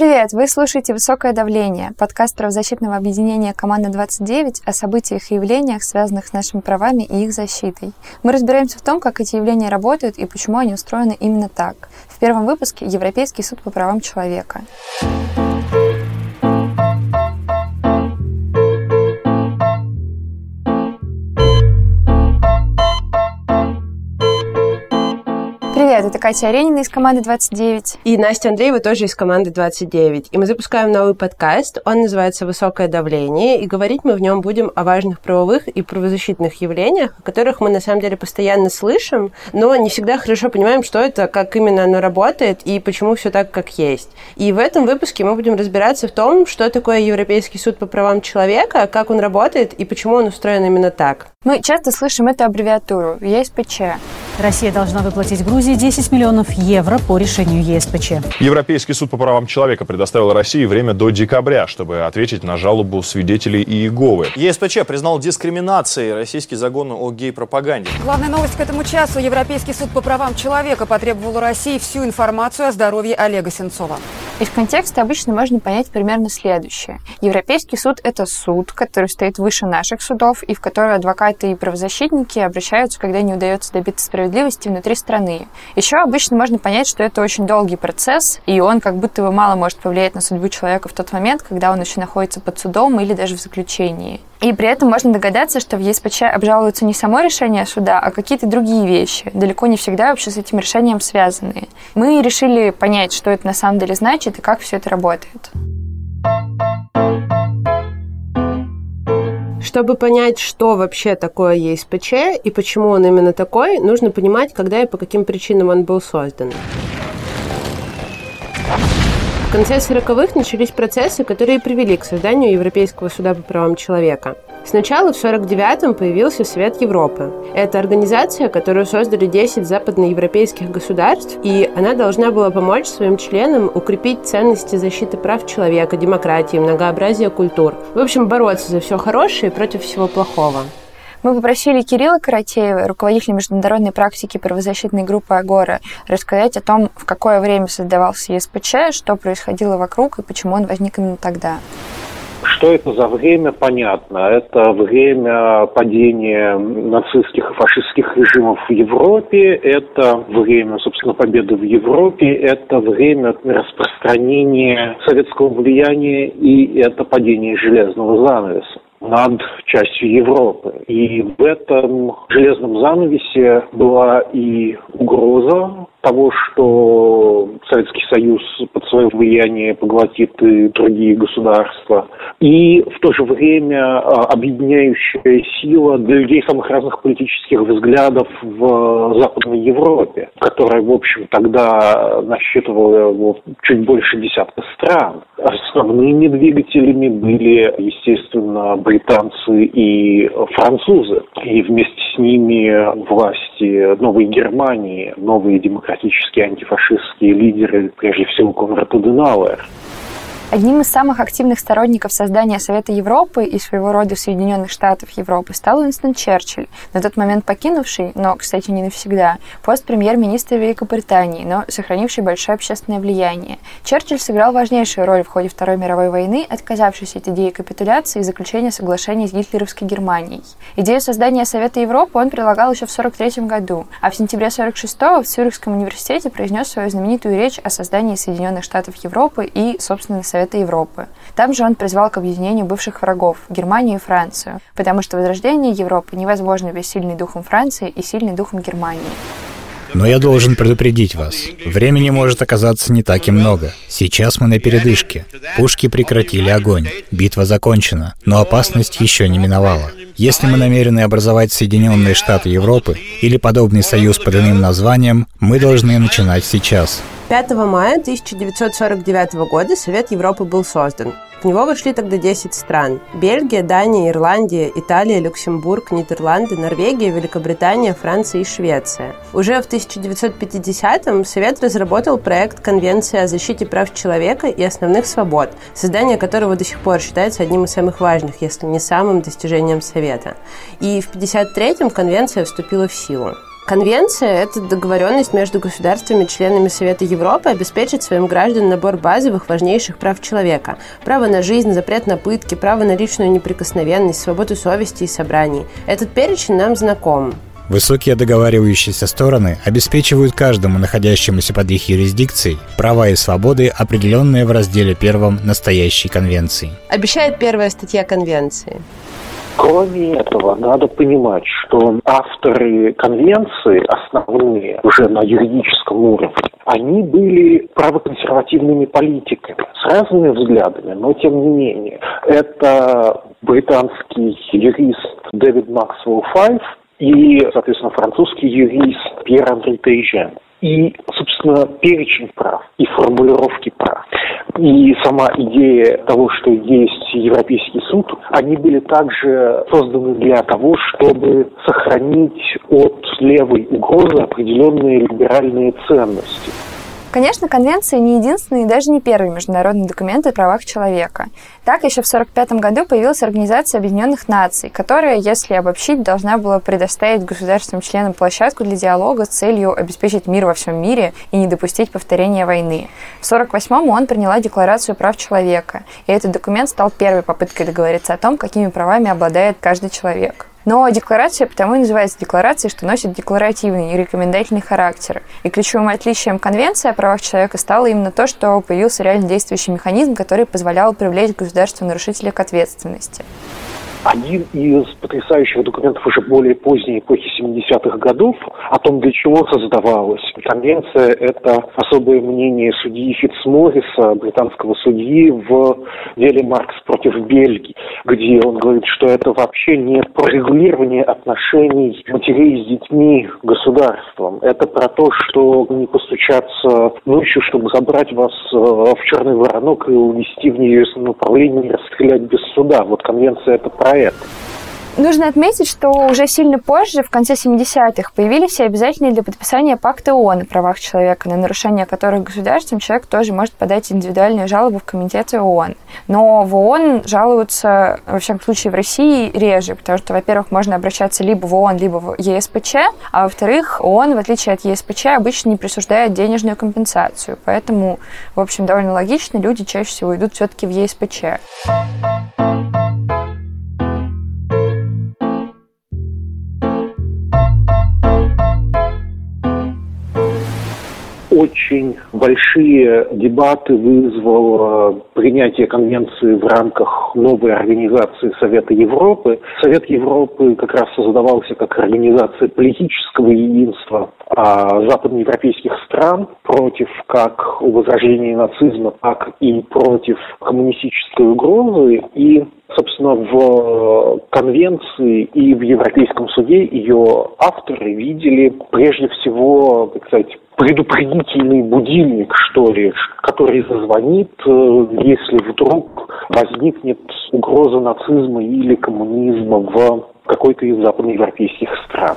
Привет! Вы слушаете «Высокое давление» — подкаст правозащитного объединения «Команда-29» о событиях и явлениях, связанных с нашими правами и их защитой. Мы разбираемся в том, как эти явления работают и почему они устроены именно так. В первом выпуске «Европейский суд по правам человека». Привет, это Катя Аренина из команды 29. И Настя Андреева тоже из команды 29. И мы запускаем новый подкаст. Он называется «Высокое давление», и говорить мы в нем будем о важных правовых и правозащитных явлениях, о которых мы на самом деле постоянно слышим, но не всегда хорошо понимаем, что это, как именно оно работает и почему все так, как есть. И в этом выпуске мы будем разбираться в том, что такое Европейский суд по правам человека, как он работает и почему он устроен именно так. Мы часто слышим эту аббревиатуру ЕСПЧ. Россия должна выплатить Грузии 10 миллионов евро по решению ЕСПЧ. Европейский суд по правам человека предоставил России время до декабря, чтобы ответить на жалобу свидетелей Иеговы. ЕСПЧ признал дискриминацией российский загон о гей-пропаганде. Главная новость к этому часу. Европейский суд по правам человека потребовал у России всю информацию о здоровье Олега Сенцова. Из контекста обычно можно понять примерно следующее. Европейский суд – это суд, который стоит выше наших судов и в который адвокаты и правозащитники обращаются, когда не удается добиться справедливости внутри страны. Еще обычно можно понять, что это очень долгий процесс, и он как будто бы мало может повлиять на судьбу человека в тот момент, когда он еще находится под судом или даже в заключении. И при этом можно догадаться, что в ЕСПЧ обжалуется не само решение суда, а какие-то другие вещи, далеко не всегда вообще с этим решением связанные. Мы решили понять, что это на самом деле значит и как все это работает. Чтобы понять, что вообще такое ЕСПЧ и почему он именно такой, нужно понимать, когда и по каким причинам он был создан. В конце 40-х начались процессы, которые привели к созданию Европейского суда по правам человека. Сначала в 49-м появился Совет Европы. Это организация, которую создали 10 западноевропейских государств, и она должна была помочь своим членам укрепить ценности защиты прав человека, демократии, многообразия культур. В общем, бороться за все хорошее против всего плохого. Мы попросили Кирилла Каратеева, руководителя международной практики правозащитной группы «Агора», рассказать о том, в какое время создавался ЕСПЧ, что происходило вокруг и почему он возник именно тогда. Что это за время, понятно. Это время падения нацистских и фашистских режимов в Европе, это время, собственно, победы в Европе, это время распространения советского влияния и это падение железного занавеса над частью Европы. И в этом железном занавесе была и угроза того, что Советский Союз под свое влияние поглотит и другие государства, и в то же время а, объединяющая сила для людей самых разных политических взглядов в Западной Европе, которая, в общем, тогда насчитывала чуть больше десятка стран. Основными двигателями были, естественно, британцы и французы. И вместе с ними власти Новой Германии, новые демократии демократические антифашистские лидеры, прежде всего Конрад Аденауэр. Одним из самых активных сторонников создания Совета Европы и своего рода Соединенных Штатов Европы стал Уинстон Черчилль, на тот момент покинувший, но, кстати, не навсегда, пост премьер-министра Великобритании, но сохранивший большое общественное влияние. Черчилль сыграл важнейшую роль в ходе Второй мировой войны, отказавшись от идеи капитуляции и заключения соглашений с гитлеровской Германией. Идею создания Совета Европы он прилагал еще в 1943 году, а в сентябре 1946 в Цюрихском университете произнес свою знаменитую речь о создании Соединенных Штатов Европы и, собственно, Совета Совета Европы. Там же он призвал к объединению бывших врагов – Германию и Францию, потому что возрождение Европы невозможно без сильной духом Франции и сильной духом Германии. Но я должен предупредить вас. Времени может оказаться не так и много. Сейчас мы на передышке. Пушки прекратили огонь. Битва закончена, но опасность еще не миновала. Если мы намерены образовать Соединенные Штаты Европы или подобный союз под иным названием, мы должны начинать сейчас. 5 мая 1949 года Совет Европы был создан. В него вошли тогда 10 стран. Бельгия, Дания, Ирландия, Италия, Люксембург, Нидерланды, Норвегия, Великобритания, Франция и Швеция. Уже в 1950-м Совет разработал проект Конвенции о защите прав человека и основных свобод, создание которого до сих пор считается одним из самых важных, если не самым достижением Совета. И в 1953-м Конвенция вступила в силу. Конвенция – это договоренность между государствами-членами Совета Европы обеспечить своим гражданам набор базовых важнейших прав человека. Право на жизнь, запрет на пытки, право на личную неприкосновенность, свободу совести и собраний. Этот перечень нам знаком. Высокие договаривающиеся стороны обеспечивают каждому находящемуся под их юрисдикцией права и свободы, определенные в разделе первом настоящей конвенции. Обещает первая статья конвенции. Кроме этого, надо понимать, что авторы конвенции, основные уже на юридическом уровне, они были правоконсервативными политиками с разными взглядами, но тем не менее. Это британский юрист Дэвид Максвелл Файв и, соответственно, французский юрист Пьер Андре Тейжен и, собственно, перечень прав и формулировки прав. И сама идея того, что есть Европейский суд, они были также созданы для того, чтобы сохранить от левой угрозы определенные либеральные ценности. Конечно, конвенция не единственный и даже не первый международный документ о правах человека. Так, еще в 1945 году появилась Организация Объединенных Наций, которая, если обобщить, должна была предоставить государственным-членам площадку для диалога с целью обеспечить мир во всем мире и не допустить повторения войны. В 1948-м ООН приняла Декларацию прав человека, и этот документ стал первой попыткой договориться о том, какими правами обладает каждый человек. Но декларация потому и называется декларацией, что носит декларативный и рекомендательный характер. И ключевым отличием Конвенции о правах человека стало именно то, что появился реально действующий механизм, который позволял привлечь государство нарушителя к ответственности один из потрясающих документов уже более поздней эпохи 70-х годов о том, для чего создавалась. Конвенция – это особое мнение судьи Фитцморриса, британского судьи, в деле Маркс против Бельгии, где он говорит, что это вообще не про регулирование отношений матерей с детьми государством. Это про то, что не постучаться ночью, чтобы забрать вас э, в черный воронок и увести в неизвестном направлении и расстрелять без суда. Вот конвенция – это про проект. Нужно отметить, что уже сильно позже, в конце 70-х, появились и обязательные для подписания пакты ООН о правах человека, на нарушение которых государством человек тоже может подать индивидуальную жалобу в Комитеты ООН. Но в ООН жалуются, во всяком случае, в России реже, потому что, во-первых, можно обращаться либо в ООН, либо в ЕСПЧ, а во-вторых, ООН, в отличие от ЕСПЧ, обычно не присуждает денежную компенсацию. Поэтому, в общем, довольно логично, люди чаще всего идут все-таки в ЕСПЧ. Очень большие дебаты вызвало принятие конвенции в рамках новой организации Совета Европы. Совет Европы как раз создавался как организация политического единства а западноевропейских стран против как возрождения нацизма, так и против коммунистической угрозы. И собственно, в конвенции и в Европейском суде ее авторы видели прежде всего, так сказать, предупредительный будильник, что ли, который зазвонит, э, если вдруг возникнет угроза нацизма или коммунизма в какой-то из западноевропейских стран.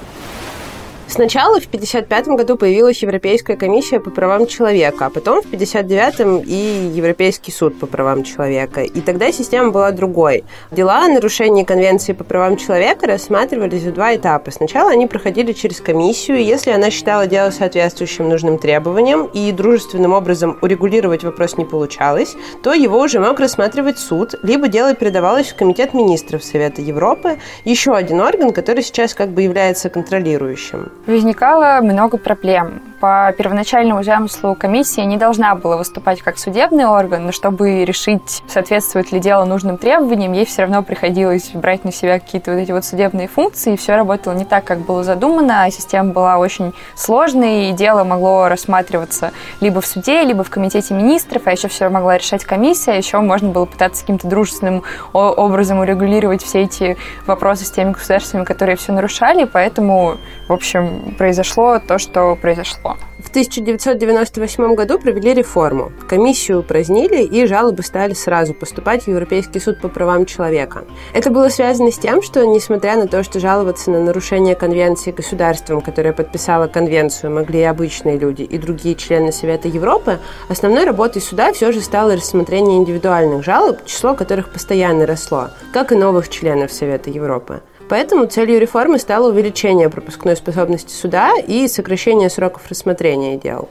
Сначала в 1955 году появилась Европейская комиссия по правам человека, а потом в 1959 и Европейский суд по правам человека. И тогда система была другой. Дела о нарушении Конвенции по правам человека рассматривались в два этапа. Сначала они проходили через комиссию, и если она считала дело соответствующим нужным требованиям и дружественным образом урегулировать вопрос не получалось, то его уже мог рассматривать суд, либо дело передавалось в Комитет министров Совета Европы, еще один орган, который сейчас как бы является контролирующим возникало много проблем. По первоначальному замыслу комиссия не должна была выступать как судебный орган, но чтобы решить, соответствует ли дело нужным требованиям, ей все равно приходилось брать на себя какие-то вот эти вот судебные функции, и все работало не так, как было задумано, а система была очень сложной, и дело могло рассматриваться либо в суде, либо в комитете министров, а еще все могла решать комиссия, еще можно было пытаться каким-то дружественным образом урегулировать все эти вопросы с теми государствами, которые все нарушали, поэтому, в общем, произошло то, что произошло. В 1998 году провели реформу. Комиссию упразднили, и жалобы стали сразу поступать в Европейский суд по правам человека. Это было связано с тем, что, несмотря на то, что жаловаться на нарушение конвенции государством, которое подписало конвенцию, могли и обычные люди, и другие члены Совета Европы, основной работой суда все же стало рассмотрение индивидуальных жалоб, число которых постоянно росло, как и новых членов Совета Европы. Поэтому целью реформы стало увеличение пропускной способности суда и сокращение сроков рассмотрения дел.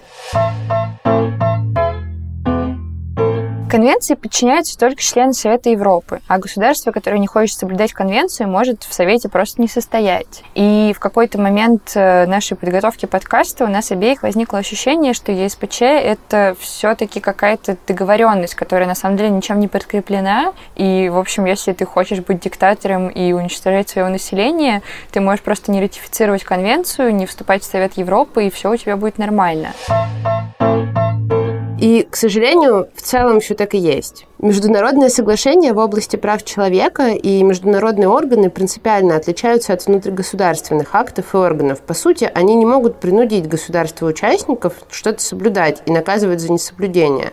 Конвенции подчиняются только члены Совета Европы, а государство, которое не хочет соблюдать конвенцию, может в Совете просто не состоять. И в какой-то момент э, нашей подготовки подкаста у нас обеих возникло ощущение, что ЕСПЧ — это все-таки какая-то договоренность, которая на самом деле ничем не подкреплена. И, в общем, если ты хочешь быть диктатором и уничтожать своего населения, ты можешь просто не ратифицировать конвенцию, не вступать в Совет Европы, и все у тебя будет нормально. И, к сожалению, в целом все так и есть. Международные соглашения в области прав человека и международные органы принципиально отличаются от внутригосударственных актов и органов. По сути, они не могут принудить государства-участников что-то соблюдать и наказывать за несоблюдение.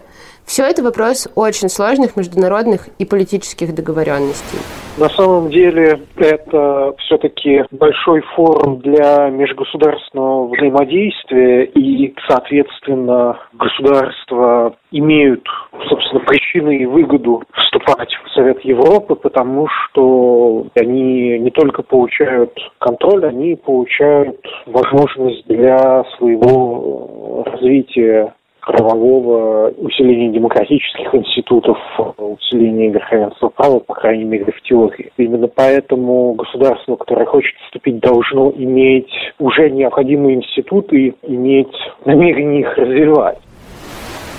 Все это вопрос очень сложных международных и политических договоренностей. На самом деле это все-таки большой форум для межгосударственного взаимодействия, и, соответственно, государства имеют, собственно, причины и выгоду вступать в Совет Европы, потому что они не только получают контроль, они получают возможность для своего развития правового, усиления демократических институтов, усиления верховенства права, по крайней мере, в теории. Именно поэтому государство, которое хочет вступить, должно иметь уже необходимые институты, иметь намерение их развивать.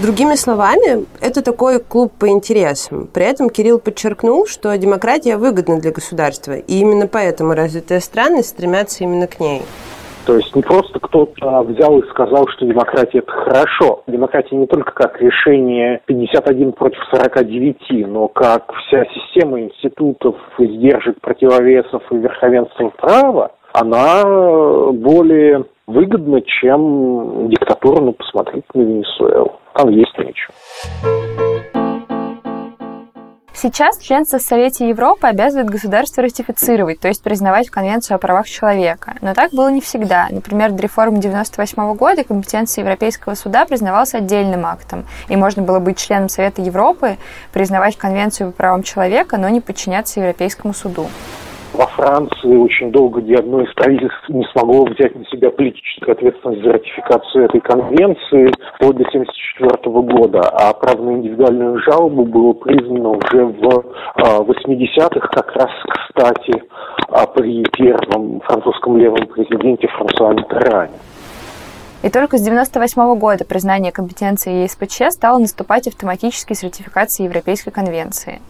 Другими словами, это такой клуб по интересам. При этом Кирилл подчеркнул, что демократия выгодна для государства, и именно поэтому развитые страны стремятся именно к ней. То есть не просто кто-то взял и сказал, что демократия это хорошо. Демократия не только как решение 51 против 49, но как вся система институтов, издержек, противовесов и верховенства права, она более выгодна, чем диктатура. Ну, посмотрите на Венесуэлу. Там есть ничего. Сейчас членство в Совете Европы обязывает государство ратифицировать, то есть признавать Конвенцию о правах человека. Но так было не всегда. Например, до реформы 1998 года компетенция Европейского суда признавалась отдельным актом, и можно было быть членом Совета Европы, признавать Конвенцию по правам человека, но не подчиняться Европейскому суду. Франции очень долго ни одно из правительств не смогло взять на себя политическую ответственность за ратификацию этой конвенции вплоть до 1974 года, а право на индивидуальную жалобу было признано уже в 80-х, а, как раз, кстати, а, при первом французском левом президенте Франсуа Миттеране. И только с 1998 года признание компетенции ЕСПЧ стало наступать автоматически с ратификацией Европейской конвенции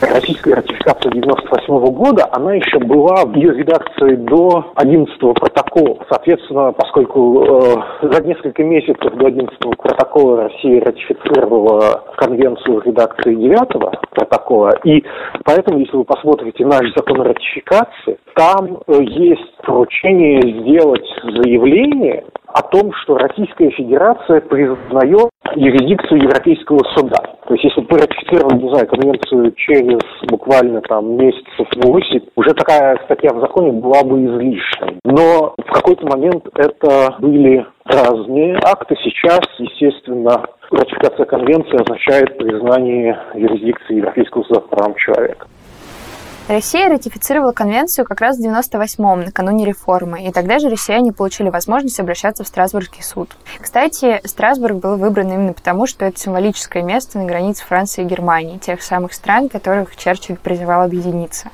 российская ратификация 98 года, она еще была в ее редакции до 11 протокола. Соответственно, поскольку э, за несколько месяцев до 11 протокола Россия ратифицировала конвенцию редакции 9 протокола, и поэтому, если вы посмотрите наш закон о ратификации, там э, есть поручение сделать заявление о том, что Российская Федерация признает юрисдикцию Европейского суда. То есть, если бы ратифицировали, не знаю, конвенцию через буквально там месяцев 8, уже такая статья в законе была бы излишней. Но в какой-то момент это были разные акты. Сейчас, естественно, ратификация конвенции означает признание юрисдикции Европейского суда по правам человека. Россия ратифицировала конвенцию как раз в 98-м, накануне реформы, и тогда же россияне получили возможность обращаться в Страсбургский суд. Кстати, Страсбург был выбран именно потому, что это символическое место на границе Франции и Германии, тех самых стран, которых Черчилль призывал объединиться.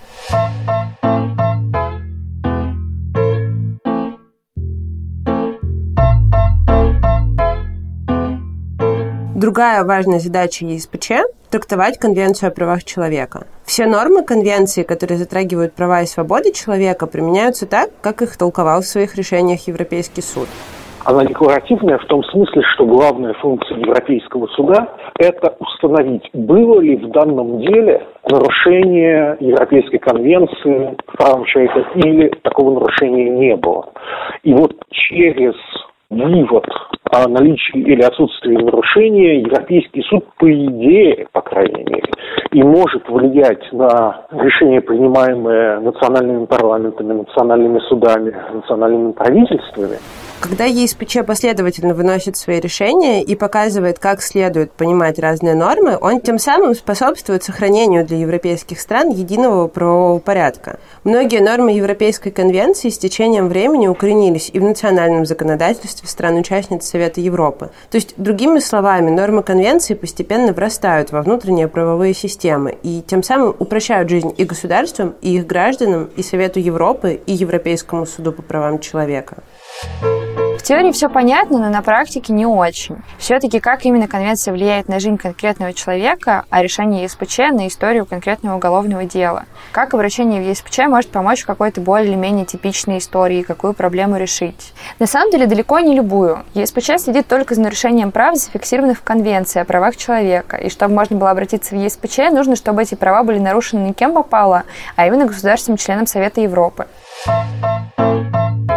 Другая важная задача ЕСПЧ – трактовать Конвенцию о правах человека. Все нормы Конвенции, которые затрагивают права и свободы человека, применяются так, как их толковал в своих решениях Европейский суд. Она декларативная в том смысле, что главная функция Европейского суда – это установить, было ли в данном деле нарушение Европейской конвенции правам человека или такого нарушения не было. И вот через вывод о наличии или отсутствии нарушения Европейский суд, по идее, по крайней мере, и может влиять на решения, принимаемые национальными парламентами, национальными судами, национальными правительствами, когда ЕСПЧ последовательно выносит свои решения и показывает, как следует понимать разные нормы, он тем самым способствует сохранению для европейских стран единого правового порядка. Многие нормы Европейской конвенции с течением времени укоренились и в национальном законодательстве стран-участниц Совета Европы. То есть, другими словами, нормы конвенции постепенно врастают во внутренние правовые системы и тем самым упрощают жизнь и государствам, и их гражданам, и Совету Европы, и Европейскому суду по правам человека. В теории все понятно, но на практике не очень. Все-таки как именно конвенция влияет на жизнь конкретного человека, а решение ЕСПЧ на историю конкретного уголовного дела? Как обращение в ЕСПЧ может помочь в какой-то более или менее типичной истории, какую проблему решить? На самом деле далеко не любую. ЕСПЧ следит только за нарушением прав, зафиксированных в Конвенции о правах человека. И чтобы можно было обратиться в ЕСПЧ, нужно, чтобы эти права были нарушены не кем попало, а именно государственным-членом Совета Европы. То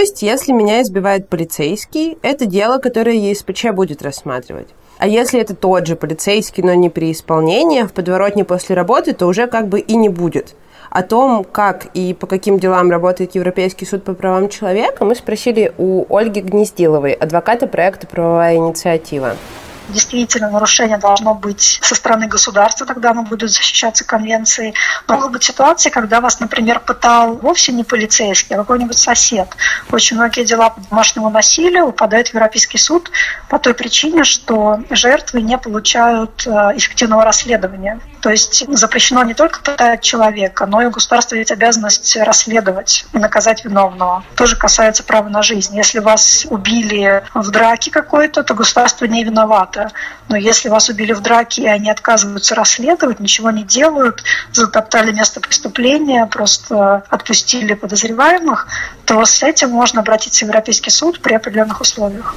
есть, если меня избивает полицейский, это дело, которое ЕСПЧ будет рассматривать. А если это тот же полицейский, но не при исполнении, в подворотне после работы, то уже как бы и не будет. О том, как и по каким делам работает Европейский суд по правам человека, мы спросили у Ольги Гнездиловой, адвоката проекта «Правовая инициатива» действительно нарушение должно быть со стороны государства, тогда оно будет защищаться конвенцией. Могут быть ситуации, когда вас, например, пытал вовсе не полицейский, а какой-нибудь сосед. Очень многие дела по домашнему насилию упадают в Европейский суд по той причине, что жертвы не получают э, эффективного расследования. То есть запрещено не только пытать человека, но и у государства есть обязанность расследовать и наказать виновного. Тоже касается права на жизнь. Если вас убили в драке какой-то, то государство не виновато. Но если вас убили в драке, и они отказываются расследовать, ничего не делают, затоптали место преступления, просто отпустили подозреваемых, то с этим можно обратиться в Европейский суд при определенных условиях.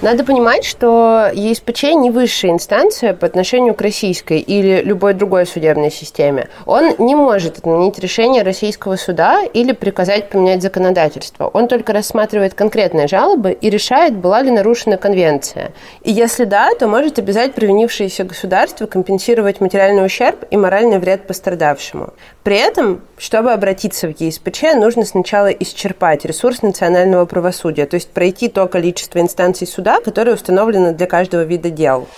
Надо понимать, что ЕСПЧ не высшая инстанция по отношению к российской или любой другой судебной системе. Он не может отменить решение российского суда или приказать поменять законодательство. Он только рассматривает конкретные жалобы и решает, была ли нарушена конвенция. И если да, то может обязать провинившееся государство компенсировать материальный ущерб и моральный вред пострадавшему. При этом, чтобы обратиться в ЕСПЧ, нужно сначала исчерпать ресурс национального правосудия, то есть пройти то количество инстанций суда, которые установлены для каждого вида дел.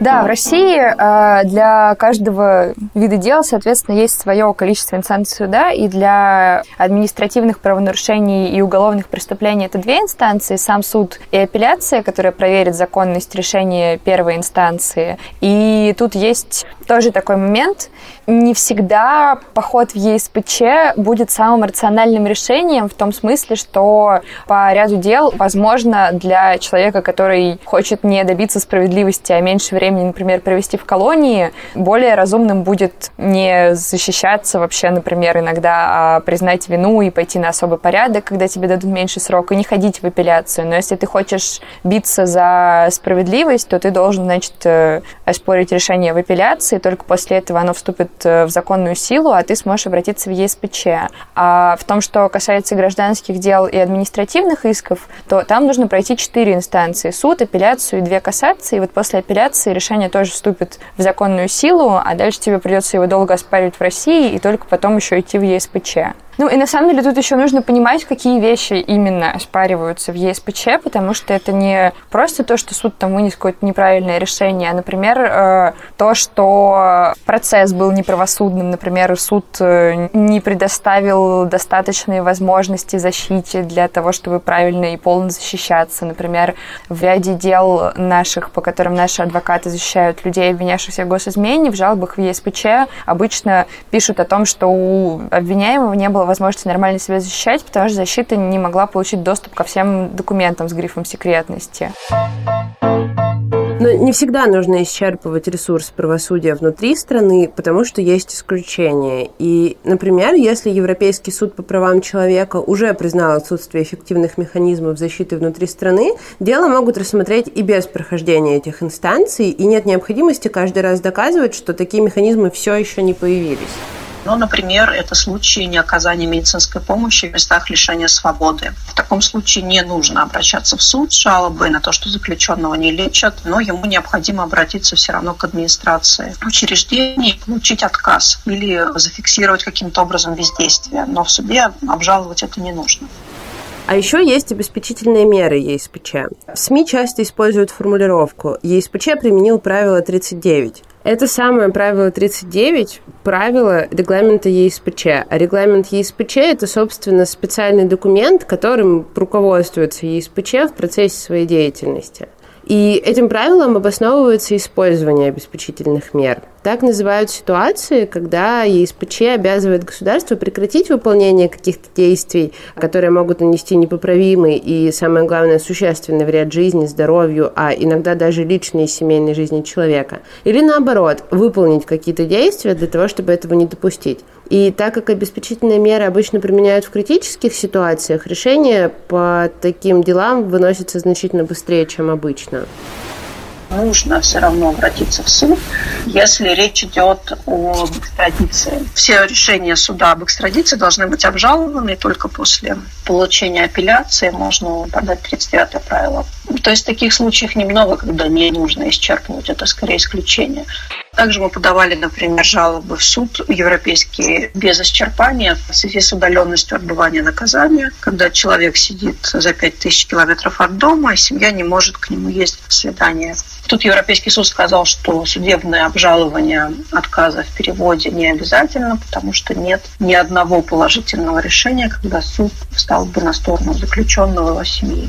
Да, в России э, для каждого вида дела, соответственно, есть свое количество инстанций суда, и для административных правонарушений и уголовных преступлений это две инстанции, сам суд и апелляция, которая проверит законность решения первой инстанции. И тут есть тоже такой момент, не всегда поход в ЕСПЧ будет самым рациональным решением в том смысле, что по ряду дел, возможно, для человека, который хочет не добиться справедливости, а меньше времени, например, провести в колонии, более разумным будет не защищаться вообще, например, иногда, а признать вину и пойти на особый порядок, когда тебе дадут меньше срока, и не ходить в апелляцию. Но если ты хочешь биться за справедливость, то ты должен, значит, э, оспорить решение в апелляции, только после этого оно вступит Э, в законную силу, а ты сможешь обратиться в ЕСПЧ. А в том, что касается гражданских дел и административных исков, то там нужно пройти четыре инстанции. Суд, апелляцию и две кассации. И вот после апелляции решение тоже вступит в законную силу, а дальше тебе придется его долго оспаривать в России и только потом еще идти в ЕСПЧ. Ну и на самом деле тут еще нужно понимать, какие вещи именно оспариваются в ЕСПЧ, потому что это не просто то, что суд там вынес какое-то неправильное решение, а, например, э, то, что процесс был неправосудным, например, суд э, не предоставил достаточные возможности защите для того, чтобы правильно и полно защищаться. Например, в ряде дел наших, по которым наши адвокаты защищают людей, обвинявшихся в госизмене, в жалобах в ЕСПЧ обычно пишут о том, что у обвиняемого не было возможности нормально себя защищать, потому что защита не могла получить доступ ко всем документам с грифом секретности. Но не всегда нужно исчерпывать ресурс правосудия внутри страны, потому что есть исключения. И, например, если Европейский суд по правам человека уже признал отсутствие эффективных механизмов защиты внутри страны, дело могут рассмотреть и без прохождения этих инстанций, и нет необходимости каждый раз доказывать, что такие механизмы все еще не появились. Ну, например, это случаи неоказания медицинской помощи в местах лишения свободы. В таком случае не нужно обращаться в суд с жалобой на то, что заключенного не лечат, но ему необходимо обратиться все равно к администрации учреждений получить отказ или зафиксировать каким-то образом бездействие. Но в суде обжаловать это не нужно. А еще есть обеспечительные меры ЕСПЧ. В СМИ часто используют формулировку «ЕСПЧ применил правило 39». Это самое правило 39, правило регламента ЕСПЧ. А регламент ЕСПЧ – это, собственно, специальный документ, которым руководствуется ЕСПЧ в процессе своей деятельности. И этим правилом обосновывается использование обеспечительных мер. Так называют ситуации, когда ЕСПЧ обязывает государство прекратить выполнение каких-то действий, которые могут нанести непоправимый и, самое главное, существенный вред жизни, здоровью, а иногда даже личной и семейной жизни человека. Или наоборот, выполнить какие-то действия для того, чтобы этого не допустить. И так как обеспечительные меры обычно применяют в критических ситуациях, решение по таким делам выносится значительно быстрее, чем обычно нужно все равно обратиться в суд, если речь идет об экстрадиции. Все решения суда об экстрадиции должны быть обжалованы, только после получения апелляции можно подать 39 правило. То есть таких случаев немного, когда не нужно исчерпывать, это скорее исключение. Также мы подавали, например, жалобы в суд европейский без исчерпания в связи с удаленностью отбывания наказания, когда человек сидит за 5000 километров от дома, и семья не может к нему ездить в свидание. Тут Европейский суд сказал, что судебное обжалование отказа в переводе не обязательно, потому что нет ни одного положительного решения, когда суд встал бы на сторону заключенного его семьи.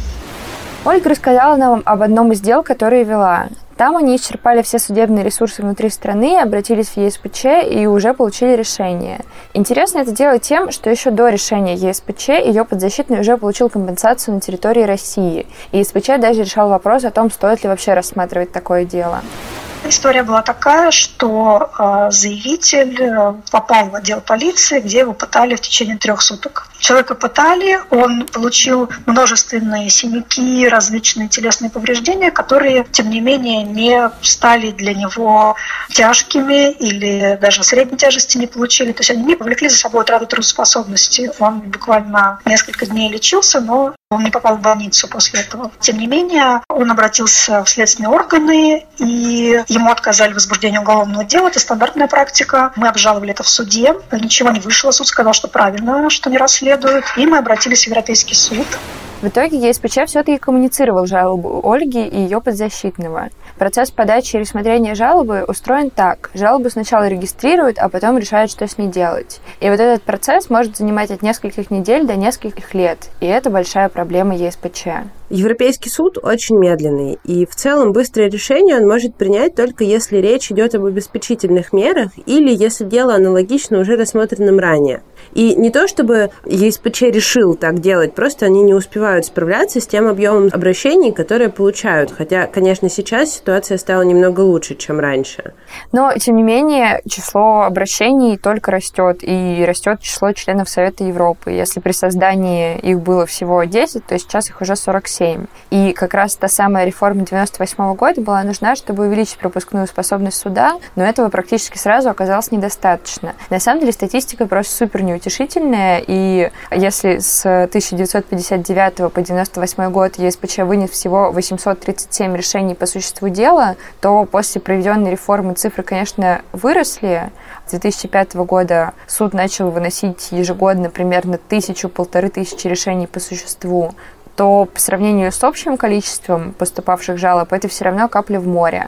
Ольга рассказала нам об одном из дел, которые вела. Там они исчерпали все судебные ресурсы внутри страны, обратились в ЕСПЧ и уже получили решение. Интересно это дело тем, что еще до решения ЕСПЧ ее подзащитный уже получил компенсацию на территории России. И ЕСПЧ даже решал вопрос о том, стоит ли вообще рассматривать такое дело. История была такая, что э, заявитель э, попал в отдел полиции, где его пытали в течение трех суток. Человека пытали, он получил множественные синяки, различные телесные повреждения, которые, тем не менее, не стали для него тяжкими или даже средней тяжести не получили. То есть они не повлекли за собой утрату трудоспособности. Он буквально несколько дней лечился, но он не попал в больницу после этого. Тем не менее, он обратился в следственные органы, и ему отказали в возбуждении уголовного дела. Это стандартная практика. Мы обжаловали это в суде. Ничего не вышло. Суд сказал, что правильно, что не расследуют. И мы обратились в Европейский суд. В итоге ЕСПЧ все-таки коммуницировал жалобу Ольги и ее подзащитного. Процесс подачи и рассмотрения жалобы устроен так. Жалобу сначала регистрируют, а потом решают, что с ней делать. И вот этот процесс может занимать от нескольких недель до нескольких лет. И это большая проблема ЕСПЧ. Европейский суд очень медленный, и в целом быстрое решение он может принять только если речь идет об обеспечительных мерах или если дело аналогично уже рассмотренным ранее. И не то чтобы ЕСПЧ решил так делать, просто они не успевают справляться с тем объемом обращений, которые получают. Хотя, конечно, сейчас ситуация стала немного лучше, чем раньше. Но, тем не менее, число обращений только растет, и растет число членов Совета Европы. Если при создании их было всего 10, то сейчас их уже 47. И как раз та самая реформа 98 года была нужна, чтобы увеличить пропускную способность суда, но этого практически сразу оказалось недостаточно. На самом деле статистика просто супер неутешительная, и если с 1959 по 98 год ЕСПЧ вынес всего 837 решений по существу дела, то после проведенной реформы цифры, конечно, выросли. С 2005 года суд начал выносить ежегодно примерно тысячу-полторы тысячи решений по существу то по сравнению с общим количеством поступавших жалоб это все равно капля в море.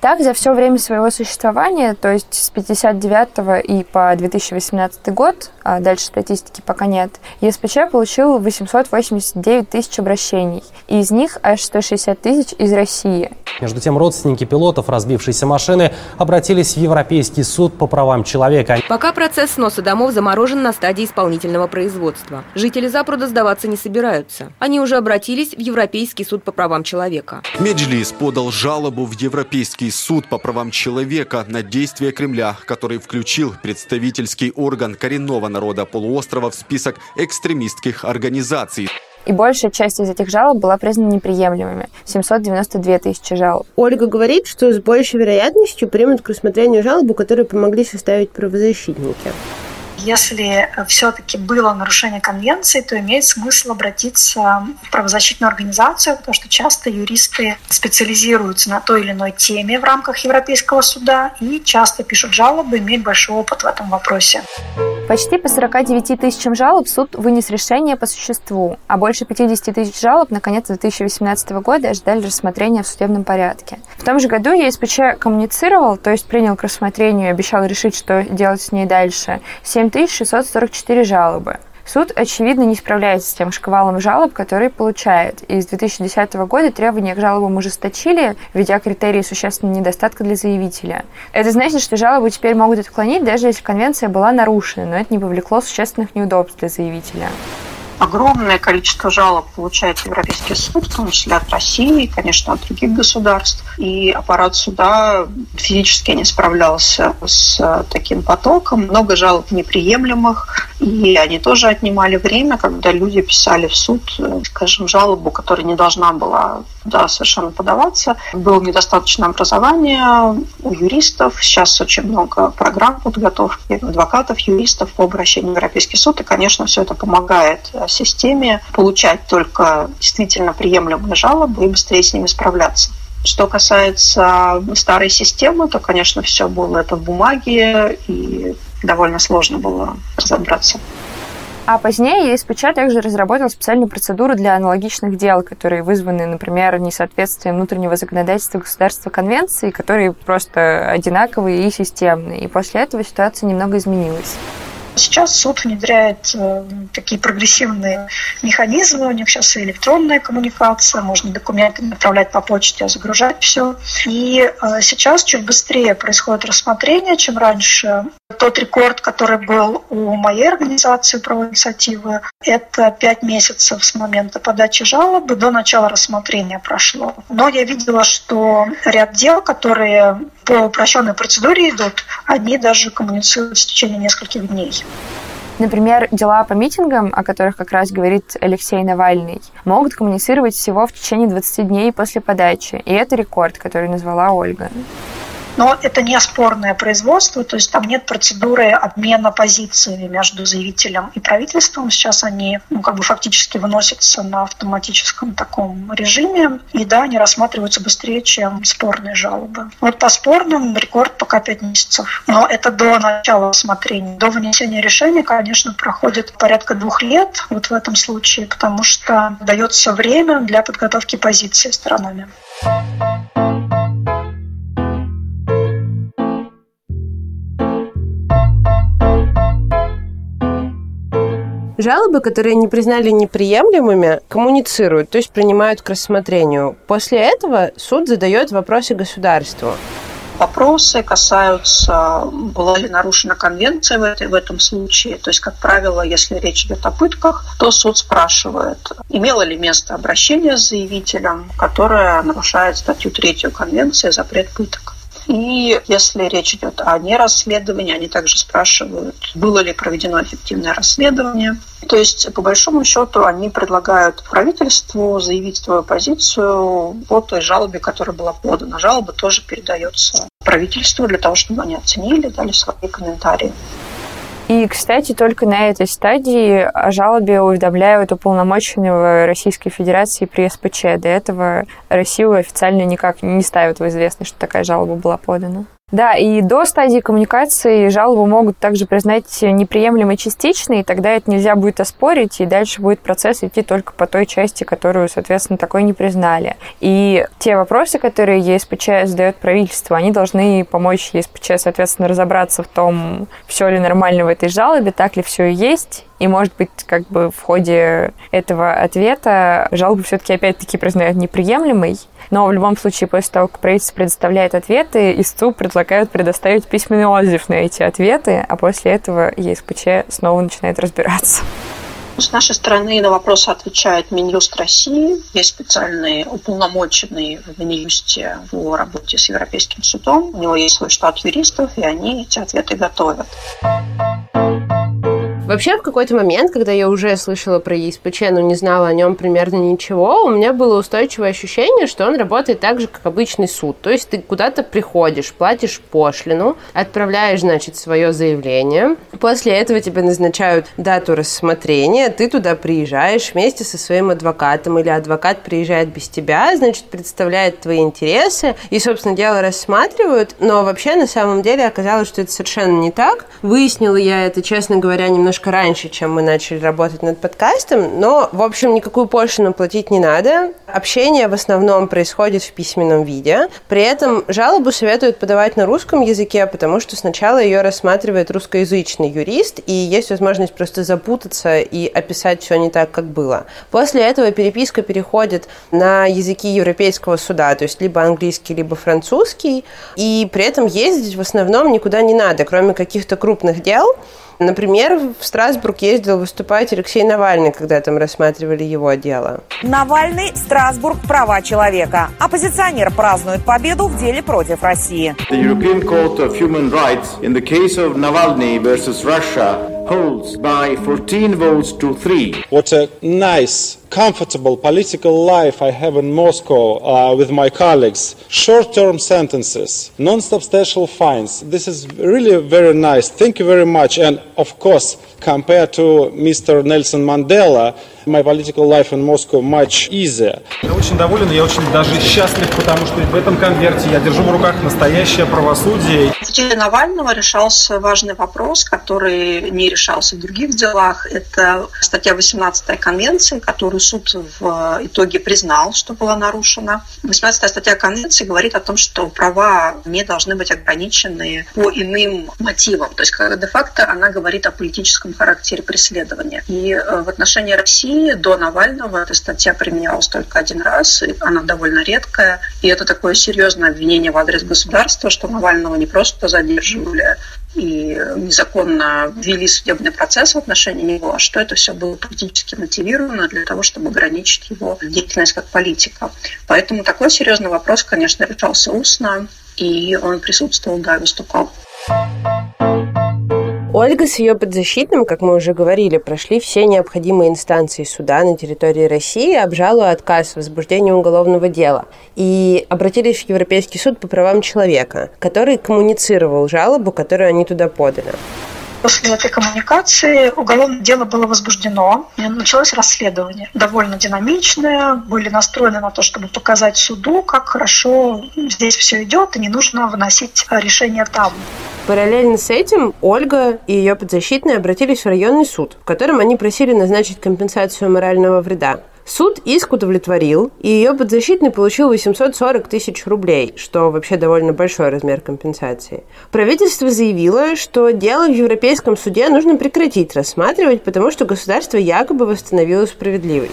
Так, за все время своего существования, то есть с 59 и по 2018 год, а дальше статистики пока нет, ЕСПЧ получил 889 тысяч обращений, и из них аж 160 тысяч из России. Между тем, родственники пилотов разбившейся машины обратились в Европейский суд по правам человека. Пока процесс сноса домов заморожен на стадии исполнительного производства. Жители Запруда сдаваться не собираются. Они уже обратились в Европейский суд по правам человека. Меджлис подал жалобу в Европейский Европейский суд по правам человека на действия Кремля, который включил представительский орган коренного народа полуострова в список экстремистских организаций. И большая часть из этих жалоб была признана неприемлемыми. 792 тысячи жалоб. Ольга говорит, что с большей вероятностью примут к рассмотрению жалобу, которую помогли составить правозащитники. Если все-таки было нарушение конвенции, то имеет смысл обратиться в правозащитную организацию, потому что часто юристы специализируются на той или иной теме в рамках Европейского суда и часто пишут жалобы, имеют большой опыт в этом вопросе. Почти по 49 тысячам жалоб суд вынес решение по существу, а больше 50 тысяч жалоб на конец 2018 года ожидали рассмотрения в судебном порядке. В том же году ЕСПЧ коммуницировал, то есть принял к рассмотрению и обещал решить, что делать с ней дальше, 7644 жалобы. Суд, очевидно, не справляется с тем шквалом жалоб, которые получает. И с 2010 года требования к жалобам ужесточили, введя критерии существенного недостатка для заявителя. Это значит, что жалобу теперь могут отклонить, даже если конвенция была нарушена, но это не повлекло существенных неудобств для заявителя огромное количество жалоб получает Европейский суд, в том числе от России, конечно, от других государств. И аппарат суда физически не справлялся с таким потоком. Много жалоб неприемлемых, и они тоже отнимали время, когда люди писали в суд, скажем, жалобу, которая не должна была да, совершенно подаваться. Было недостаточно образования у юристов. Сейчас очень много программ подготовки адвокатов, юристов по обращению в Европейский суд. И, конечно, все это помогает системе получать только действительно приемлемые жалобы и быстрее с ними справляться. Что касается старой системы, то, конечно, все было это в бумаге, и довольно сложно было разобраться. А позднее ЕСПЧ также разработал специальную процедуру для аналогичных дел, которые вызваны, например, несоответствием внутреннего законодательства государства конвенции, которые просто одинаковые и системные. И после этого ситуация немного изменилась. Сейчас суд внедряет э, такие прогрессивные механизмы. У них сейчас и электронная коммуникация, можно документы отправлять по почте, а загружать все. И э, сейчас чуть быстрее происходит рассмотрение, чем раньше. Тот рекорд, который был у моей организации про инициативы, это пять месяцев с момента подачи жалобы до начала рассмотрения прошло. Но я видела, что ряд дел, которые по упрощенной процедуре идут, они даже коммуницируют в течение нескольких дней. Например, дела по митингам, о которых как раз говорит Алексей Навальный, могут коммуницировать всего в течение 20 дней после подачи. И это рекорд, который назвала Ольга. Но это не спорное производство, то есть там нет процедуры обмена позициями между заявителем и правительством. Сейчас они ну, как бы фактически выносятся на автоматическом таком режиме, и да, они рассматриваются быстрее, чем спорные жалобы. Вот по спорным рекорд пока 5 месяцев. Но это до начала рассмотрения. До вынесения решения, конечно, проходит порядка двух лет вот в этом случае, потому что дается время для подготовки позиции сторонами. Жалобы, которые не признали неприемлемыми, коммуницируют, то есть принимают к рассмотрению. После этого суд задает вопросы государству. Вопросы касаются, была ли нарушена конвенция в, этой, в этом случае. То есть, как правило, если речь идет о пытках, то суд спрашивает, имело ли место обращение с заявителем, которое нарушает статью 3 Конвенции «Запрет пыток». И если речь идет о нерасследовании, они также спрашивают, было ли проведено эффективное расследование. То есть, по большому счету, они предлагают правительству заявить свою позицию по той жалобе, которая была подана. Жалоба тоже передается правительству для того, чтобы они оценили, дали свои комментарии. И, кстати, только на этой стадии о жалобе уведомляют уполномоченного Российской Федерации при СПЧ. До этого Россию официально никак не ставят в известность, что такая жалоба была подана. Да, и до стадии коммуникации жалобу могут также признать неприемлемой частичной, и тогда это нельзя будет оспорить, и дальше будет процесс идти только по той части, которую, соответственно, такой не признали. И те вопросы, которые ЕСПЧ задает правительство, они должны помочь ЕСПЧ, соответственно, разобраться в том, все ли нормально в этой жалобе, так ли все и есть, и, может быть, как бы в ходе этого ответа жалобу все-таки опять-таки признают неприемлемой. Но в любом случае, после того, как правительство предоставляет ответы, истцу предлагают предоставить письменный отзыв на эти ответы, а после этого ЕСПЧ снова начинает разбираться. С нашей стороны на вопросы отвечает Минюст России. Есть специальный уполномоченный в Минюсте в работе с Европейским судом. У него есть свой штат юристов, и они эти ответы готовят. Вообще, в какой-то момент, когда я уже слышала про ЕСПЧ, но не знала о нем примерно ничего, у меня было устойчивое ощущение, что он работает так же, как обычный суд. То есть ты куда-то приходишь, платишь пошлину, отправляешь, значит, свое заявление. После этого тебе назначают дату рассмотрения, ты туда приезжаешь вместе со своим адвокатом, или адвокат приезжает без тебя, значит, представляет твои интересы, и, собственно, дело рассматривают. Но вообще, на самом деле, оказалось, что это совершенно не так. Выяснила я это, честно говоря, немножко немножко раньше, чем мы начали работать над подкастом, но, в общем, никакую пошлину платить не надо. Общение в основном происходит в письменном виде. При этом жалобу советуют подавать на русском языке, потому что сначала ее рассматривает русскоязычный юрист, и есть возможность просто запутаться и описать все не так, как было. После этого переписка переходит на языки Европейского суда, то есть либо английский, либо французский, и при этом ездить в основном никуда не надо, кроме каких-то крупных дел, Например, в Страсбург ездил выступать Алексей Навальный, когда там рассматривали его дело. Навальный, Страсбург, права человека. Оппозиционер празднует победу в деле против России. The European Court of Human Rights in the case of Navalny versus Russia holds by 14 votes to 3. What a nice comfortable political life I have in Moscow uh, with my colleagues. Short term sentences, non substantial fines. This is really very nice. Thank you very much. And of course, compared to Mr. Nelson Mandela, my political life in Moscow much easier. Я очень доволен, я очень даже счастлив, потому что в этом конверте я держу в руках настоящее правосудие. В деле Навального решался важный вопрос, который не решался в других делах. Это статья 18 Конвенции, которую суд в итоге признал, что была нарушена. 18 статья Конвенции говорит о том, что права не должны быть ограничены по иным мотивам. То есть, де-факто она говорит о политическом характере преследования. И э, в отношении России до Навального эта статья применялась только один раз, и она довольно редкая. И это такое серьезное обвинение в адрес государства, что Навального не просто задерживали и незаконно ввели судебный процесс в отношении него, а что это все было политически мотивировано для того, чтобы ограничить его деятельность как политика. Поэтому такой серьезный вопрос, конечно, решался устно, и он присутствовал, да, выступал. Ольга с ее подзащитным, как мы уже говорили, прошли все необходимые инстанции суда на территории России, обжалуя отказ в возбуждении уголовного дела. И обратились в Европейский суд по правам человека, который коммуницировал жалобу, которую они туда подали. После этой коммуникации уголовное дело было возбуждено, началось расследование. Довольно динамичное, были настроены на то, чтобы показать суду, как хорошо здесь все идет, и не нужно выносить решение там. Параллельно с этим Ольга и ее подзащитные обратились в районный суд, в котором они просили назначить компенсацию морального вреда. Суд иск удовлетворил, и ее подзащитный получил 840 тысяч рублей, что вообще довольно большой размер компенсации. Правительство заявило, что дело в Европейском суде нужно прекратить рассматривать, потому что государство якобы восстановило справедливость.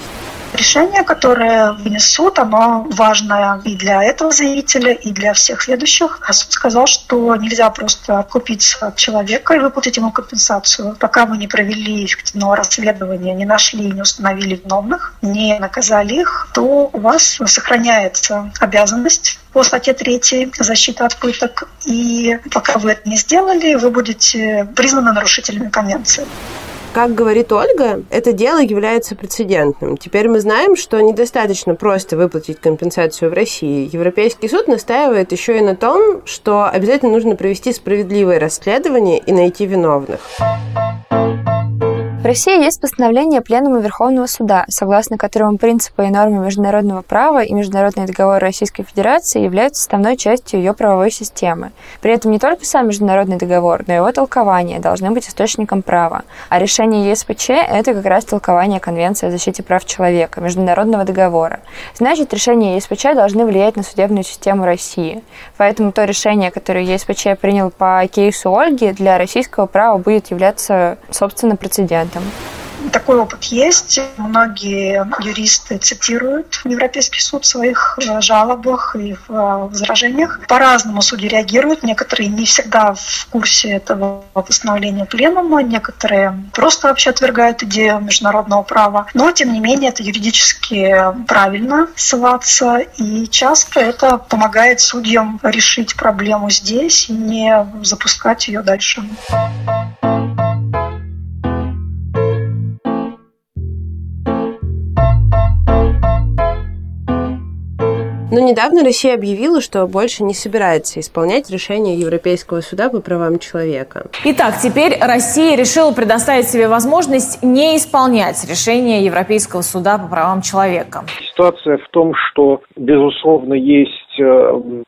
Решение, которое вынес суд, оно важное и для этого заявителя, и для всех следующих. А суд сказал, что нельзя просто откупиться от человека и выплатить ему компенсацию. Пока мы не провели эффективного расследования, не нашли, не установили виновных, не наказали их, то у вас сохраняется обязанность по статье 3 защита от пыток. И пока вы это не сделали, вы будете признаны нарушителями конвенции. Как говорит Ольга, это дело является прецедентным. Теперь мы знаем, что недостаточно просто выплатить компенсацию в России. Европейский суд настаивает еще и на том, что обязательно нужно провести справедливое расследование и найти виновных. В России есть постановление Пленума Верховного Суда, согласно которому принципы и нормы международного права и международные договоры Российской Федерации являются составной частью ее правовой системы. При этом не только сам международный договор, но и его толкование должны быть источником права. А решение ЕСПЧ – это как раз толкование Конвенции о защите прав человека, международного договора. Значит, решения ЕСПЧ должны влиять на судебную систему России. Поэтому то решение, которое ЕСПЧ принял по кейсу Ольги, для российского права будет являться, собственно, прецедентом этом? Такой опыт есть. Многие юристы цитируют Европейский суд в своих э, жалобах и в э, возражениях. По-разному судьи реагируют. Некоторые не всегда в курсе этого постановления пленума, некоторые просто вообще отвергают идею международного права. Но, тем не менее, это юридически правильно ссылаться, и часто это помогает судьям решить проблему здесь и не запускать ее дальше. Но недавно Россия объявила, что больше не собирается исполнять решение Европейского суда по правам человека. Итак, теперь Россия решила предоставить себе возможность не исполнять решение Европейского суда по правам человека. Ситуация в том, что, безусловно, есть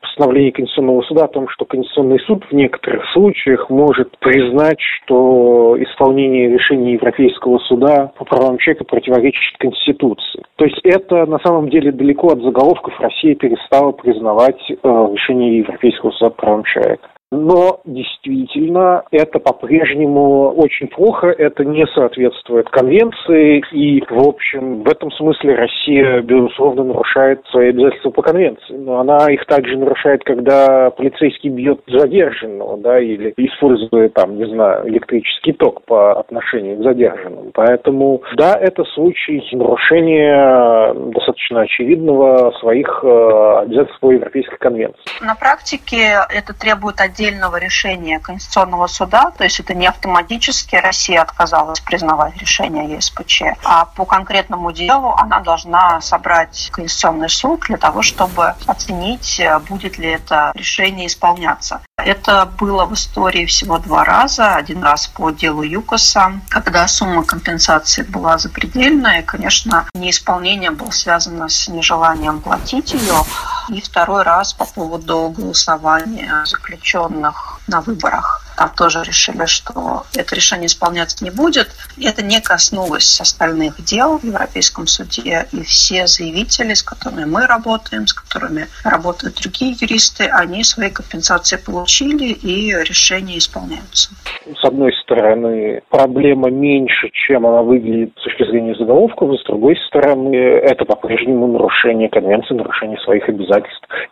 постановление Конституционного суда о том, что Конституционный суд в некоторых случаях может признать, что исполнение решения Европейского суда по правам человека противоречит Конституции. То есть это на самом деле далеко от заголовков Россия перестала признавать э, решение Европейского суда по правам человека. Но действительно это по-прежнему очень плохо, это не соответствует конвенции, и, в общем, в этом смысле Россия, безусловно, нарушает свои обязательства по конвенции. Но она их также нарушает, когда полицейский бьет задержанного, да, или использует, там, не знаю, электрический ток по отношению к задержанному. Поэтому, да, это случай нарушения достаточно очевидного своих э, обязательств по Европейской конвенции. На практике это требует отдельного решения Конституционного суда, то есть это не автоматически Россия отказалась признавать решение ЕСПЧ, а по конкретному делу она должна собрать Конституционный суд для того, чтобы оценить, будет ли это решение исполняться. Это было в истории всего два раза. Один раз по делу ЮКОСа, когда сумма компенсации была запредельная, и, конечно, неисполнение было связано с нежеланием платить ее. И второй раз по поводу голосования заключенных на выборах. Там тоже решили, что это решение исполняться не будет. И это не коснулось остальных дел в Европейском суде. И все заявители, с которыми мы работаем, с которыми работают другие юристы, они свои компенсации получили, и решения исполняются. С одной стороны, проблема меньше, чем она выглядит с точки зрения заголовков, с другой стороны, это по-прежнему нарушение конвенции, нарушение своих обязательств.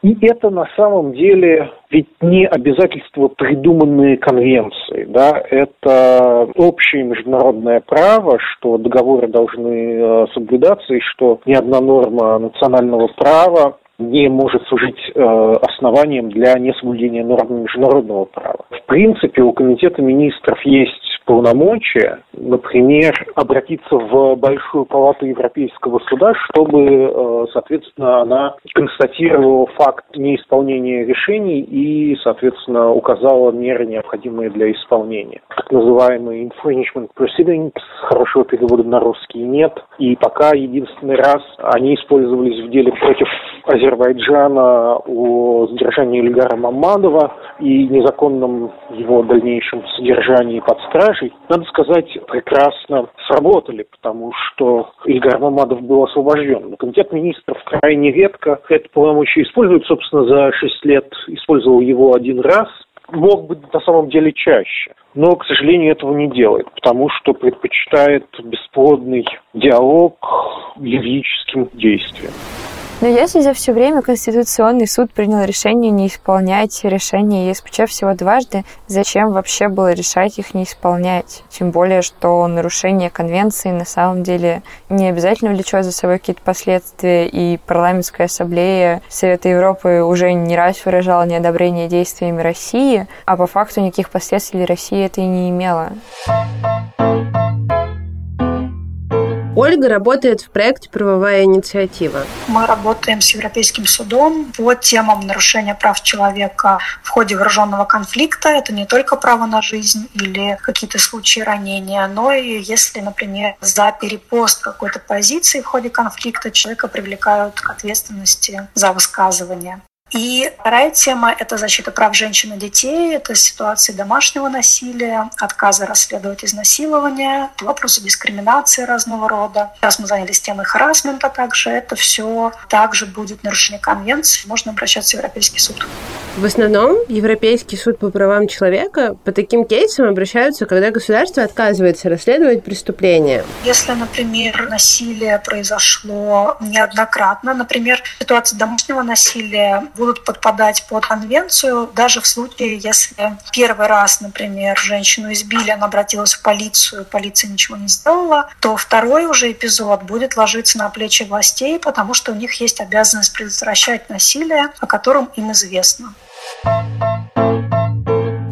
И это на самом деле ведь не обязательства, придуманные конвенцией, да, это общее международное право, что договоры должны э, соблюдаться и что ни одна норма национального права не может служить э, основанием для несоблюдения норм международного права. В принципе, у Комитета министров есть полномочия, например, обратиться в Большую палату Европейского суда, чтобы, э, соответственно, она констатировала факт неисполнения решений и, соответственно, указала меры, необходимые для исполнения. Так называемые infringement proceedings, хорошего перевода на русский нет, и пока единственный раз они использовались в деле против Азербайджана о задержании Ильгара Мамадова и незаконном его дальнейшем содержании под стражей, надо сказать, прекрасно сработали, потому что Ильгар Мамадов был освобожден. Но комитет министров крайне редко это полномочие использует, собственно, за шесть лет использовал его один раз, мог быть на самом деле чаще. Но, к сожалению, этого не делает, потому что предпочитает бесплодный диалог юридическим действиям. Но если за все время Конституционный суд принял решение не исполнять решения ЕСПЧ всего дважды, зачем вообще было решать их не исполнять? Тем более, что нарушение конвенции на самом деле не обязательно влечет за собой какие-то последствия, и парламентская ассамблея Совета Европы уже не раз выражала неодобрение действиями России, а по факту никаких последствий России это и не имело. Ольга работает в проекте «Правовая инициатива». Мы работаем с Европейским судом по темам нарушения прав человека в ходе вооруженного конфликта. Это не только право на жизнь или какие-то случаи ранения, но и если, например, за перепост какой-то позиции в ходе конфликта человека привлекают к ответственности за высказывание. И вторая тема – это защита прав женщин и детей, это ситуации домашнего насилия, отказа расследовать изнасилования, вопросы дискриминации разного рода. Сейчас мы занялись темой харасмента также. Это все также будет нарушение конвенции. Можно обращаться в Европейский суд. В основном Европейский суд по правам человека по таким кейсам обращаются, когда государство отказывается расследовать преступления. Если, например, насилие произошло неоднократно, например, ситуация домашнего насилия будут подпадать под конвенцию, даже в случае, если первый раз, например, женщину избили, она обратилась в полицию, полиция ничего не сделала, то второй уже эпизод будет ложиться на плечи властей, потому что у них есть обязанность предотвращать насилие, о котором им известно.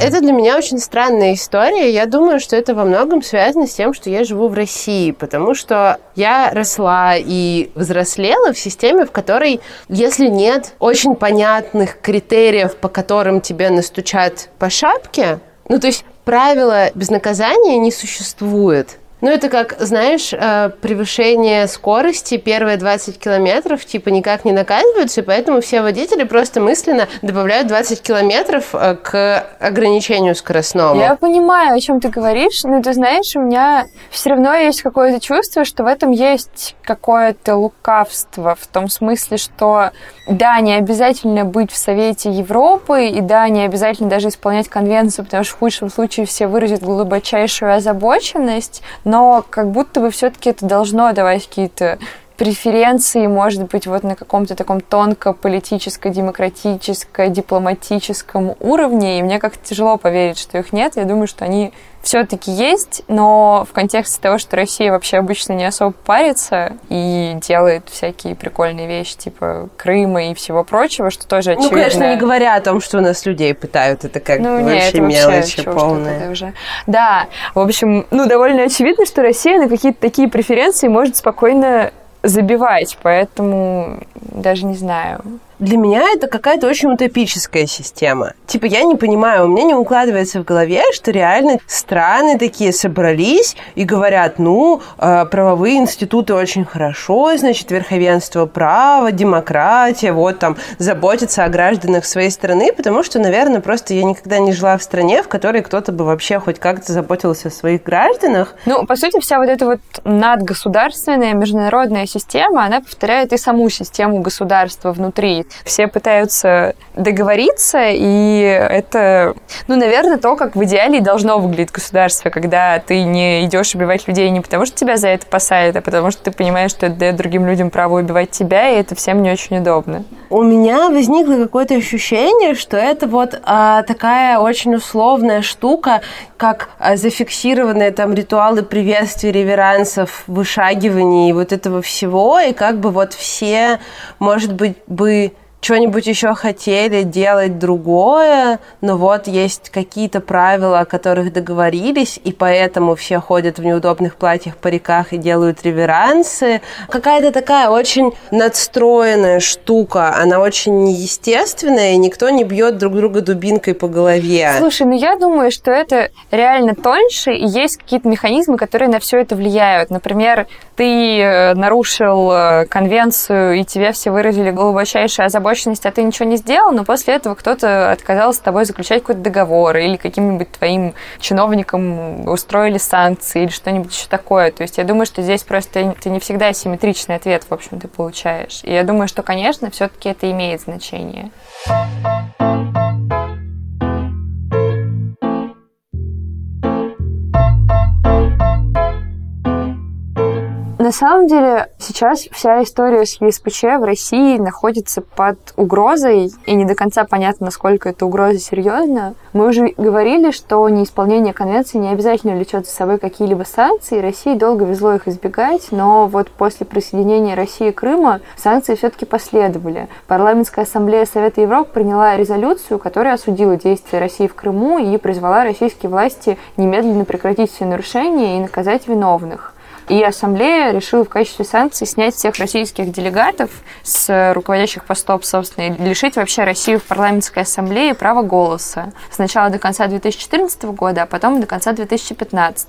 Это для меня очень странная история. Я думаю, что это во многом связано с тем, что я живу в России, потому что я росла и взрослела в системе, в которой, если нет очень понятных критериев, по которым тебе настучат по шапке, ну, то есть правила без наказания не существует. Ну, это как, знаешь, э, превышение скорости первые 20 километров, типа, никак не наказываются, и поэтому все водители просто мысленно добавляют 20 километров э, к ограничению скоростному. Я понимаю, о чем ты говоришь, но ты знаешь, у меня все равно есть какое-то чувство, что в этом есть какое-то лукавство, в том смысле, что да, не обязательно быть в Совете Европы, и да, не обязательно даже исполнять конвенцию, потому что в худшем случае все выразят глубочайшую озабоченность, но как будто бы все-таки это должно давать какие-то преференции, может быть, вот на каком-то таком тонко политическо-демократическо-дипломатическом уровне, и мне как-то тяжело поверить, что их нет. Я думаю, что они все-таки есть, но в контексте того, что Россия вообще обычно не особо парится и делает всякие прикольные вещи, типа Крыма и всего прочего, что тоже очевидно. Ну, конечно, не говоря о том, что у нас людей пытают, это как ну, вообще нет, мелочи полные. Уже. Да, в общем, ну, довольно очевидно, что Россия на какие-то такие преференции может спокойно забивать, поэтому даже не знаю для меня это какая-то очень утопическая система. Типа, я не понимаю, у меня не укладывается в голове, что реально страны такие собрались и говорят, ну, э, правовые институты очень хорошо, значит, верховенство права, демократия, вот там, заботиться о гражданах своей страны, потому что, наверное, просто я никогда не жила в стране, в которой кто-то бы вообще хоть как-то заботился о своих гражданах. Ну, по сути, вся вот эта вот надгосударственная международная система, она повторяет и саму систему государства внутри все пытаются договориться, и это, ну, наверное, то, как в идеале должно выглядеть государство, когда ты не идешь убивать людей не потому, что тебя за это посадят, а потому что ты понимаешь, что это дает другим людям право убивать тебя, и это всем не очень удобно. У меня возникло какое-то ощущение, что это вот а, такая очень условная штука, как а, зафиксированные там ритуалы приветствия, реверансов, вышагиваний и вот этого всего, и как бы вот все, может быть, бы что-нибудь еще хотели делать другое, но вот есть какие-то правила, о которых договорились, и поэтому все ходят в неудобных платьях, париках и делают реверансы. Какая-то такая очень надстроенная штука, она очень неестественная, и никто не бьет друг друга дубинкой по голове. Слушай, ну я думаю, что это реально тоньше, и есть какие-то механизмы, которые на все это влияют. Например, ты э, нарушил э, конвенцию, и тебе все выразили глубочайшую озабоченность, а ты ничего не сделал, но после этого кто-то отказался с тобой заключать какой-то договор, или каким-нибудь твоим чиновникам устроили санкции, или что-нибудь еще такое. То есть я думаю, что здесь просто ты не всегда симметричный ответ, в общем, ты получаешь. И я думаю, что, конечно, все-таки это имеет значение. На самом деле, сейчас вся история с ЕСПЧ в России находится под угрозой, и не до конца понятно, насколько эта угроза серьезна. Мы уже говорили, что неисполнение конвенции не обязательно влечет за собой какие-либо санкции. России долго везло их избегать, но вот после присоединения России к Крыма санкции все-таки последовали. Парламентская ассамблея Совета Европы приняла резолюцию, которая осудила действия России в Крыму и призвала российские власти немедленно прекратить все нарушения и наказать виновных. И Ассамблея решила в качестве санкций снять всех российских делегатов с руководящих постов, собственно, и лишить вообще Россию в парламентской ассамблее права голоса. Сначала до конца 2014 года, а потом до конца 2015.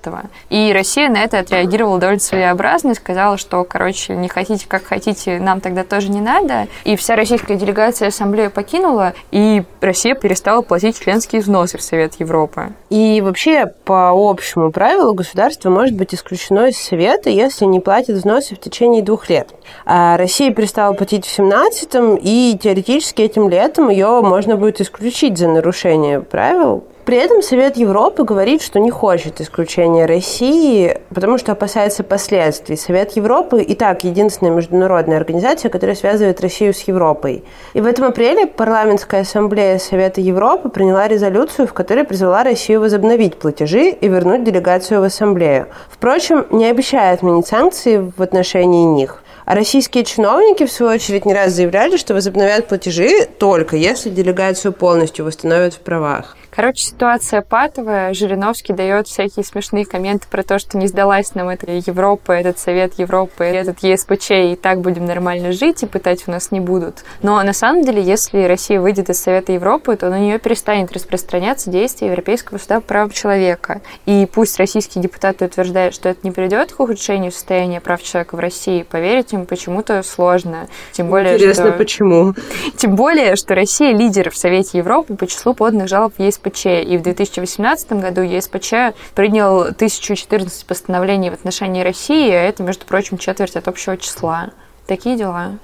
И Россия на это отреагировала довольно своеобразно и сказала, что, короче, не хотите, как хотите, нам тогда тоже не надо. И вся российская делегация ассамблею покинула, и Россия перестала платить членские взносы в Совет Европы. И вообще, по общему правилу, государство может быть исключено из Совета Совета, если не платит взносы в течение двух лет. А Россия перестала платить в 2017 и теоретически этим летом ее можно будет исключить за нарушение правил, при этом Совет Европы говорит, что не хочет исключения России, потому что опасается последствий. Совет Европы и так единственная международная организация, которая связывает Россию с Европой. И в этом апреле парламентская ассамблея Совета Европы приняла резолюцию, в которой призвала Россию возобновить платежи и вернуть делегацию в ассамблею. Впрочем, не обещает отменить санкции в отношении них. А российские чиновники, в свою очередь, не раз заявляли, что возобновят платежи только если делегацию полностью восстановят в правах. Короче, ситуация патовая. Жириновский дает всякие смешные комменты про то, что не сдалась нам эта Европа, этот Совет Европы, этот ЕСПЧ, и так будем нормально жить, и пытать у нас не будут. Но на самом деле, если Россия выйдет из Совета Европы, то на нее перестанет распространяться действие Европейского суда по правам человека. И пусть российские депутаты утверждают, что это не приведет к ухудшению состояния прав человека в России, поверить им почему-то сложно. Тем более, Интересно, что... почему? Тем более, что Россия лидер в Совете Европы по числу поданных жалоб в ЕСПЧ ЕСПЧ. И в 2018 году ЕСПЧ принял 1014 постановлений в отношении России, а это, между прочим, четверть от общего числа. Такие дела.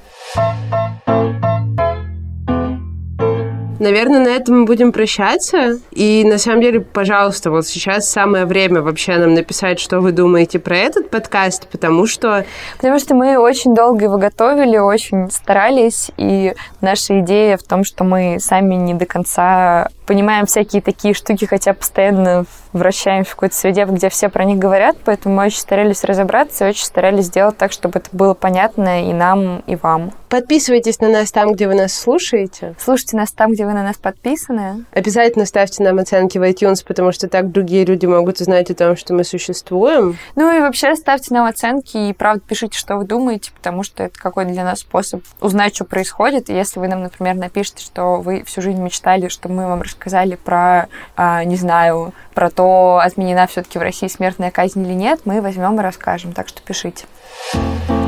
Наверное, на этом мы будем прощаться. И на самом деле, пожалуйста, вот сейчас самое время вообще нам написать, что вы думаете про этот подкаст, потому что... Потому что мы очень долго его готовили, очень старались, и наша идея в том, что мы сами не до конца понимаем всякие такие штуки, хотя постоянно вращаемся в какой-то среде, где все про них говорят, поэтому мы очень старались разобраться и очень старались сделать так, чтобы это было понятно и нам, и вам. Подписывайтесь на нас там, где вы нас слушаете. Слушайте нас там, где вы на нас подписаны. Обязательно ставьте нам оценки в iTunes, потому что так другие люди могут узнать о том, что мы существуем. Ну и вообще ставьте нам оценки и, правда, пишите, что вы думаете, потому что это какой-то для нас способ узнать, что происходит. И если вы нам, например, напишете, что вы всю жизнь мечтали, что мы вам рассказали про, а, не знаю, про то, отменена все-таки в России смертная казнь или нет, мы возьмем и расскажем. Так что пишите. thank you